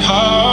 heart